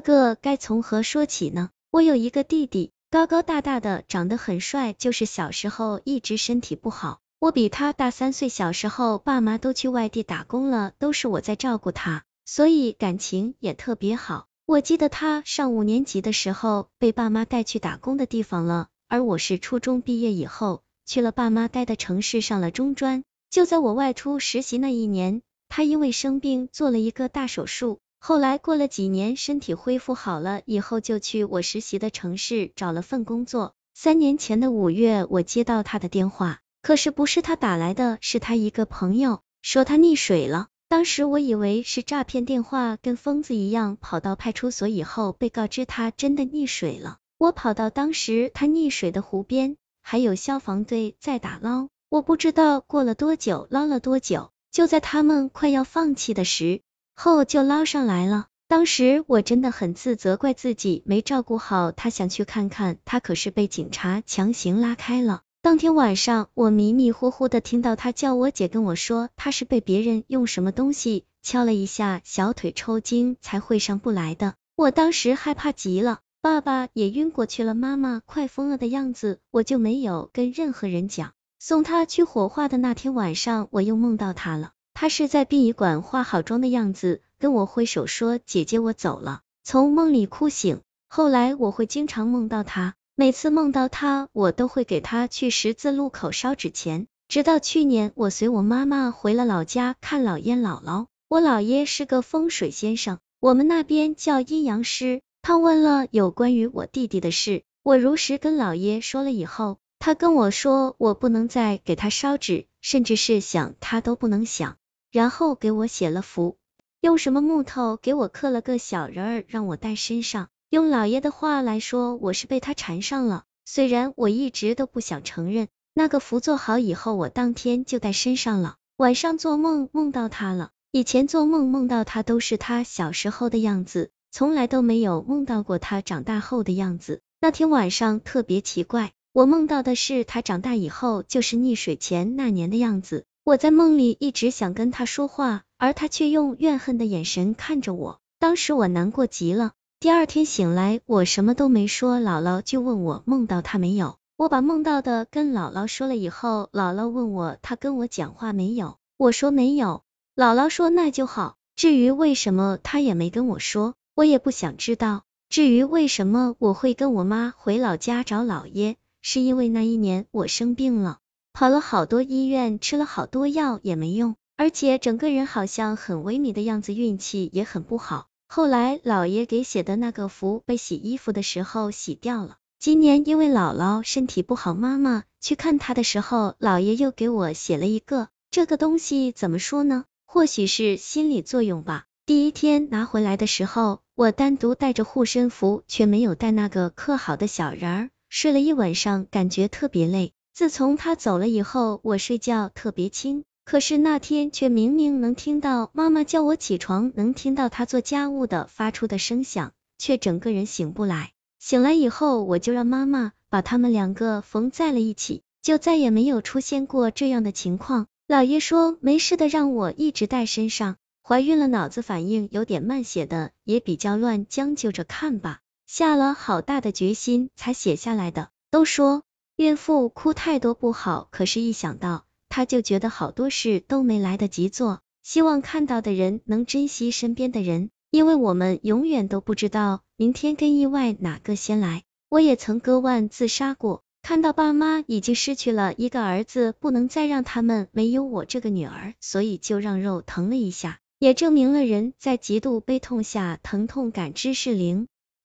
个该从何说起呢？我有一个弟弟，高高大大的，长得很帅，就是小时候一直身体不好。我比他大三岁，小时候爸妈都去外地打工了，都是我在照顾他，所以感情也特别好。我记得他上五年级的时候被爸妈带去打工的地方了，而我是初中毕业以后去了爸妈待的城市上了中专。就在我外出实习那一年，他因为生病做了一个大手术。后来过了几年，身体恢复好了以后，就去我实习的城市找了份工作。三年前的五月，我接到他的电话，可是不是他打来的，是他一个朋友说他溺水了。当时我以为是诈骗电话，跟疯子一样跑到派出所以后，被告知他真的溺水了。我跑到当时他溺水的湖边，还有消防队在打捞。我不知道过了多久，捞了多久，就在他们快要放弃的时后，就捞上来了。当时我真的很自责，怪自己没照顾好他，想去看看他，可是被警察强行拉开了。当天晚上，我迷迷糊糊的听到他叫我姐，跟我说他是被别人用什么东西敲了一下小腿，抽筋才会上不来的。我当时害怕极了，爸爸也晕过去了，妈妈快疯了的样子，我就没有跟任何人讲。送他去火化的那天晚上，我又梦到他了，他是在殡仪馆化好妆的样子，跟我挥手说姐姐我走了，从梦里哭醒。后来我会经常梦到他。每次梦到他，我都会给他去十字路口烧纸钱。直到去年，我随我妈妈回了老家看姥爷姥姥。我姥爷是个风水先生，我们那边叫阴阳师。他问了有关于我弟弟的事，我如实跟姥爷说了以后，他跟我说我不能再给他烧纸，甚至是想他都不能想。然后给我写了符，用什么木头给我刻了个小人儿，让我带身上。用老爷的话来说，我是被他缠上了。虽然我一直都不想承认，那个符做好以后，我当天就带身上了。晚上做梦梦到他了，以前做梦梦到他都是他小时候的样子，从来都没有梦到过他长大后的样子。那天晚上特别奇怪，我梦到的是他长大以后就是溺水前那年的样子。我在梦里一直想跟他说话，而他却用怨恨的眼神看着我。当时我难过极了。第二天醒来，我什么都没说，姥姥就问我梦到他没有。我把梦到的跟姥姥说了以后，姥姥问我他跟我讲话没有，我说没有。姥姥说那就好。至于为什么他也没跟我说，我也不想知道。至于为什么我会跟我妈回老家找姥爷，是因为那一年我生病了，跑了好多医院，吃了好多药也没用，而且整个人好像很萎靡的样子，运气也很不好。后来姥爷给写的那个符被洗衣服的时候洗掉了。今年因为姥姥身体不好，妈妈去看她的时候，姥爷又给我写了一个。这个东西怎么说呢？或许是心理作用吧。第一天拿回来的时候，我单独带着护身符，却没有带那个刻好的小人儿。睡了一晚上，感觉特别累。自从他走了以后，我睡觉特别轻。可是那天却明明能听到妈妈叫我起床，能听到她做家务的发出的声响，却整个人醒不来。醒来以后，我就让妈妈把他们两个缝在了一起，就再也没有出现过这样的情况。姥爷说没事的，让我一直带身上。怀孕了，脑子反应有点慢，写的也比较乱，将就着看吧。下了好大的决心才写下来的。都说孕妇哭太多不好，可是一想到。她就觉得好多事都没来得及做，希望看到的人能珍惜身边的人，因为我们永远都不知道明天跟意外哪个先来。我也曾割腕自杀过，看到爸妈已经失去了一个儿子，不能再让他们没有我这个女儿，所以就让肉疼了一下，也证明了人在极度悲痛下，疼痛感知是零。